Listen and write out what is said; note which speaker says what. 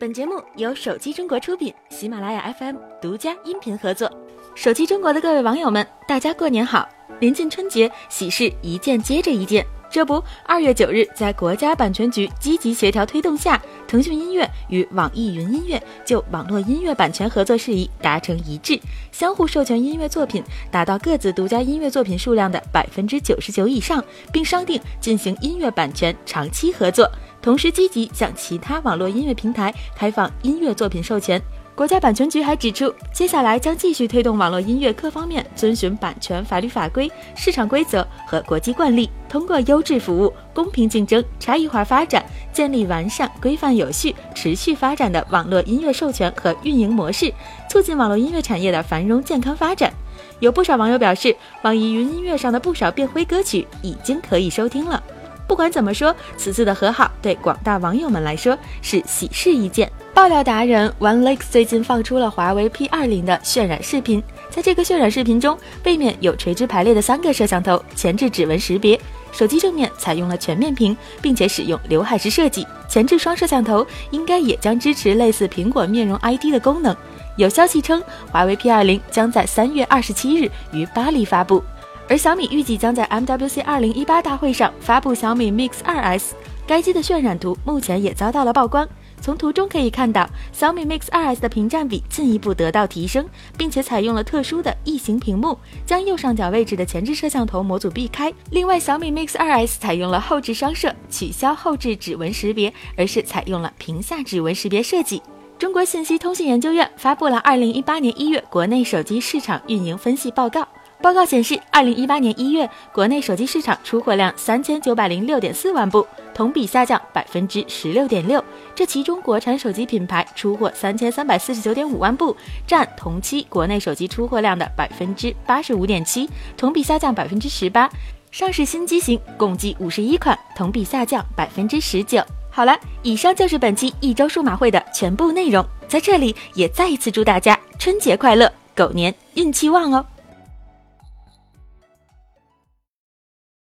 Speaker 1: 本节目由手机中国出品，喜马拉雅 FM 独家音频合作。手机中国的各位网友们，大家过年好！临近春节，喜事一件接着一件。这不，二月九日，在国家版权局积极协调推动下，腾讯音乐与网易云音乐就网络音乐版权合作事宜达成一致，相互授权音乐作品达到各自独家音乐作品数量的百分之九十九以上，并商定进行音乐版权长期合作，同时积极向其他网络音乐平台开放音乐作品授权。国家版权局还指出，接下来将继续推动网络音乐各方面遵循版权法律法规、市场规则和国际惯例，通过优质服务、公平竞争、差异化发展，建立完善、规范有序、持续发展的网络音乐授权和运营模式，促进网络音乐产业的繁荣健康发展。有不少网友表示，网易云音乐上的不少变灰歌曲已经可以收听了。不管怎么说，此次的和好对广大网友们来说是喜事一件。爆料达人 One Lake 最近放出了华为 P 二零的渲染视频，在这个渲染视频中，背面有垂直排列的三个摄像头，前置指纹识别；手机正面采用了全面屏，并且使用刘海式设计，前置双摄像头应该也将支持类似苹果面容 ID 的功能。有消息称，华为 P 二零将在三月二十七日于巴黎发布，而小米预计将在 MWC 二零一八大会上发布小米 Mix 二 S，该机的渲染图目前也遭到了曝光。从图中可以看到，小米 Mix 2S 的屏占比进一步得到提升，并且采用了特殊的异形屏幕，将右上角位置的前置摄像头模组避开。另外，小米 Mix 2S 采用了后置双摄，取消后置指纹识别，而是采用了屏下指纹识别设计。中国信息通信研究院发布了二零一八年一月国内手机市场运营分析报告。报告显示，二零一八年一月国内手机市场出货量三千九百零六点四万部，同比下降百分之十六点六。这其中，国产手机品牌出货三千三百四十九点五万部，占同期国内手机出货量的百分之八十五点七，同比下降百分之十八。上市新机型共计五十一款，同比下降百分之十九。好了，以上就是本期一周数码会的全部内容。在这里，也再一次祝大家春节快乐，狗年运气旺哦！